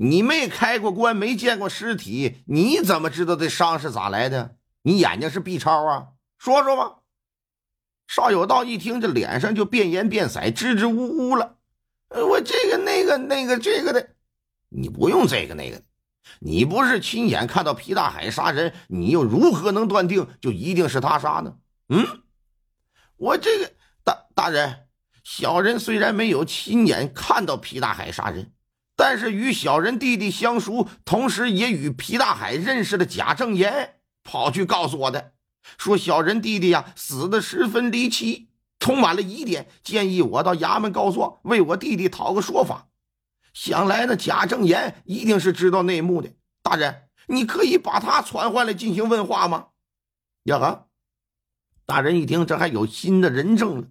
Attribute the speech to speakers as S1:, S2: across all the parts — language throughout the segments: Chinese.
S1: 你没开过棺，没见过尸体，你怎么知道这伤是咋来的？你眼睛是 B 超啊？说说吧。”邵有道一听，这脸上就变颜变色，支支吾吾了。我这个那个那个这个的，你不用这个那个，你不是亲眼看到皮大海杀人，你又如何能断定就一定是他杀呢？嗯，我这个大大人。小人虽然没有亲眼看到皮大海杀人，但是与小人弟弟相熟，同时也与皮大海认识的贾正言跑去告诉我的，说小人弟弟呀死的十分离奇，充满了疑点，建议我到衙门告状，为我弟弟讨个说法。想来呢，贾正言一定是知道内幕的。大人，你可以把他传唤来进行问话吗？呀哈！大人一听，这还有新的人证了。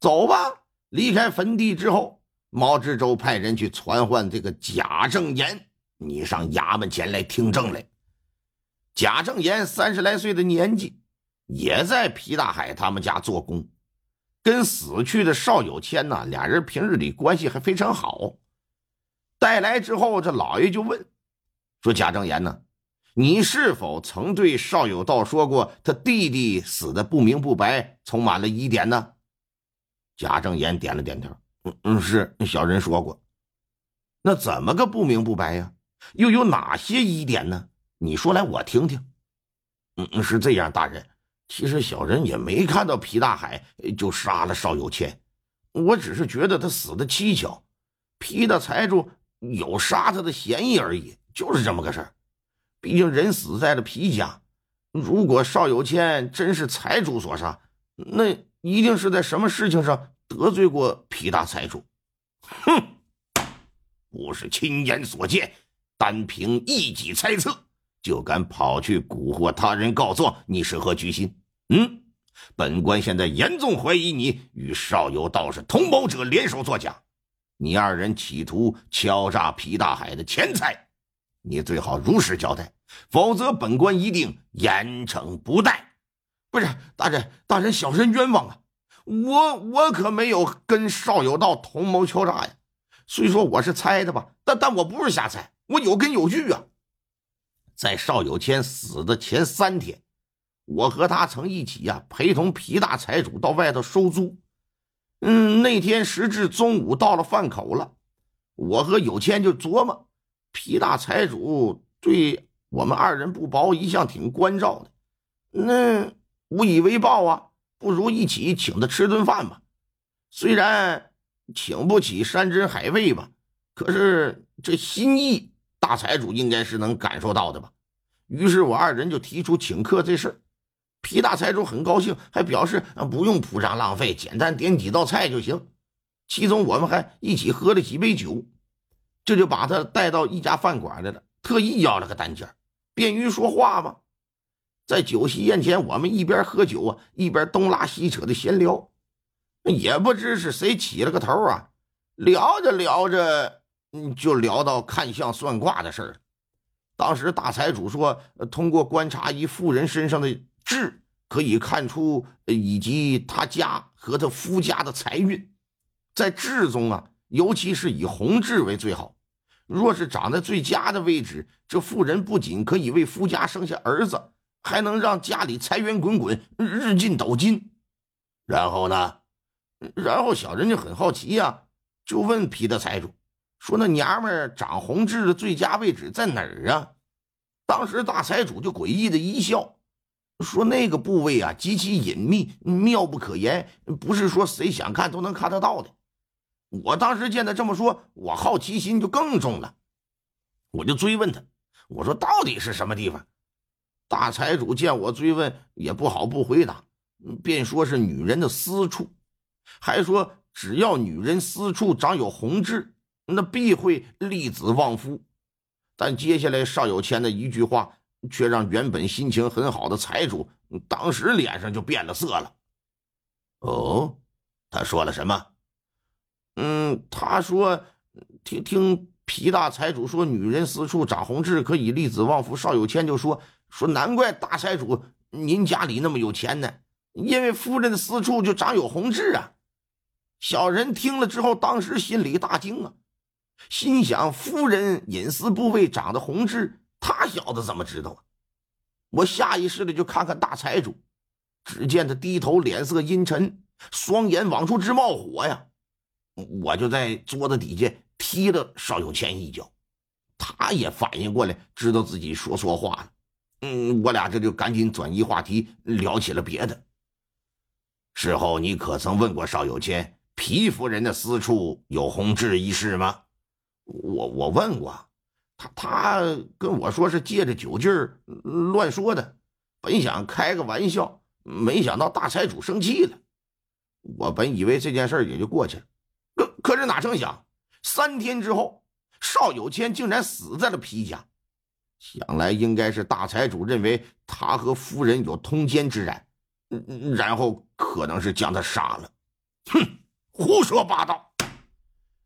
S1: 走吧！离开坟地之后，毛知州派人去传唤这个贾正言，你上衙门前来听证来。贾正言三十来岁的年纪，也在皮大海他们家做工，跟死去的邵有谦呢，俩人平日里关系还非常好。带来之后，这老爷就问说：“贾正言呢？你是否曾对邵有道说过，他弟弟死的不明不白，充满了疑点呢？”贾正言点了点头，嗯嗯，是小人说过。那怎么个不明不白呀？又有哪些疑点呢？你说来我听听。嗯嗯，是这样，大人，其实小人也没看到皮大海就杀了邵有谦，我只是觉得他死的蹊跷，皮大财主有杀他的嫌疑而已，就是这么个事儿。毕竟人死在了皮家，如果邵有谦真是财主所杀，那……一定是在什么事情上得罪过皮大财主，哼！不是亲眼所见，单凭一己猜测就敢跑去蛊惑他人告状，你是何居心？嗯，本官现在严重怀疑你与少有道士同谋者联手作假，你二人企图敲诈皮大海的钱财，你最好如实交代，否则本官一定严惩不贷。不是大人，大人，小人冤枉啊！我我可没有跟邵有道同谋敲诈呀。虽说我是猜的吧，但但我不是瞎猜，我有根有据啊。在邵有谦死的前三天，我和他曾一起呀陪同皮大财主到外头收租。嗯，那天时至中午，到了饭口了，我和有谦就琢磨，皮大财主对我们二人不薄，一向挺关照的。那。无以为报啊，不如一起请他吃顿饭吧。虽然请不起山珍海味吧，可是这心意，大财主应该是能感受到的吧。于是我二人就提出请客这事皮大财主很高兴，还表示不用铺张浪费，简单点几道菜就行。其中我们还一起喝了几杯酒，这就把他带到一家饭馆来了，特意要了个单间，便于说话嘛。在酒席宴前，我们一边喝酒啊，一边东拉西扯的闲聊，也不知是谁起了个头啊，聊着聊着，嗯，就聊到看相算卦的事儿当时大财主说，通过观察一妇人身上的痣，可以看出以及他家和他夫家的财运，在痣中啊，尤其是以红痣为最好。若是长在最佳的位置，这妇人不仅可以为夫家生下儿子。还能让家里财源滚滚，日进斗金。然后呢？然后小人就很好奇呀，就问皮大财主说：“那娘们长红痣的最佳位置在哪儿啊？”当时大财主就诡异的一笑，说：“那个部位啊，极其隐秘，妙不可言，不是说谁想看都能看得到的。”我当时见他这么说，我好奇心就更重了，我就追问他：“我说到底是什么地方？”大财主见我追问，也不好不回答，便说是女人的私处，还说只要女人私处长有红痣，那必会立子旺夫。但接下来邵有谦的一句话，却让原本心情很好的财主当时脸上就变了色了。哦，他说了什么？嗯，他说，听听皮大财主说，女人私处长红痣可以立子旺夫。邵有谦就说说，难怪大财主您家里那么有钱呢，因为夫人的私处就长有红痣啊。小人听了之后，当时心里大惊啊，心想夫人隐私部位长的红痣，他小子怎么知道啊？我下意识的就看看大财主，只见他低头，脸色阴沉，双眼往出直冒火呀。我就在桌子底下踢了邵有谦一脚，他也反应过来，知道自己说错话了。嗯，我俩这就赶紧转移话题，聊起了别的。事后你可曾问过邵有谦，皮夫人的私处有红痣一事吗？我我问过，他他跟我说是借着酒劲儿乱说的，本想开个玩笑，没想到大财主生气了。我本以为这件事也就过去了。可可是哪成想，三天之后，邵有谦竟然死在了皮家。想来应该是大财主认为他和夫人有通奸之染，然后可能是将他杀了。哼，胡说八道！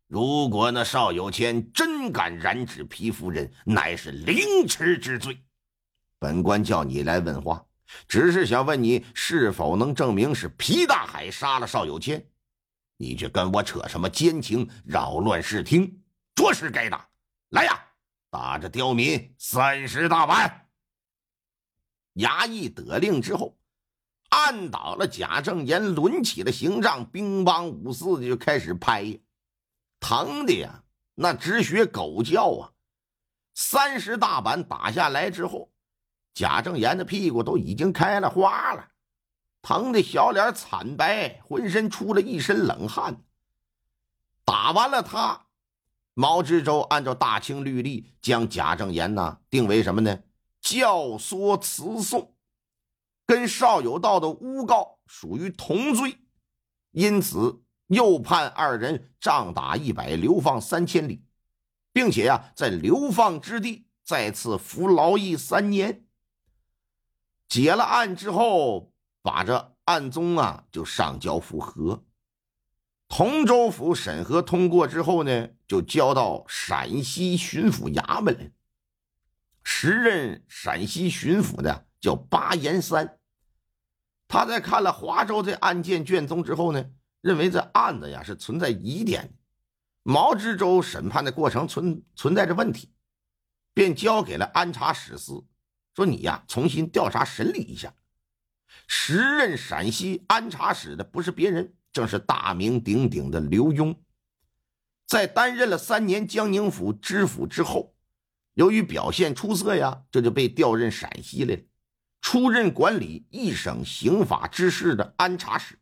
S1: 如果那邵有谦真敢染指皮夫人，乃是凌迟之罪。本官叫你来问话，只是想问你是否能证明是皮大海杀了邵有谦。你却跟我扯什么奸情，扰乱视听，着实该打！来呀，打着刁民三十大板！衙役得令之后，按倒了贾正言，抡起了刑杖，兵邦五四的就开始拍，疼的呀，那直学狗叫啊！三十大板打下来之后，贾正言的屁股都已经开了花了。疼的小脸惨白，浑身出了一身冷汗。打完了他，毛知州按照大清律例，将贾正言呐定为什么呢？教唆辞讼，跟邵有道的诬告属于同罪，因此又判二人杖打一百，流放三千里，并且呀，在流放之地再次服劳役三年。解了案之后。把这案宗啊，就上交府核，同州府审核通过之后呢，就交到陕西巡抚衙门来。时任陕西巡抚的叫巴彦三，他在看了华州这案件卷宗之后呢，认为这案子呀是存在疑点，毛知州审判的过程存存在着问题，便交给了安察使司，说你呀重新调查审理一下。时任陕西安察使的不是别人，正是大名鼎鼎的刘墉。在担任了三年江宁府知府之后，由于表现出色呀，这就被调任陕西来了，出任管理一省刑法之事的安察使。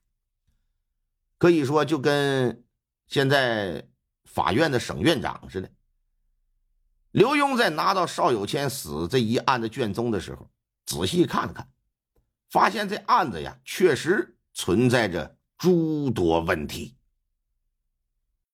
S1: 可以说，就跟现在法院的省院长似的。刘墉在拿到邵有谦死这一案的卷宗的时候，仔细看了看。发现这案子呀，确实存在着诸多问题。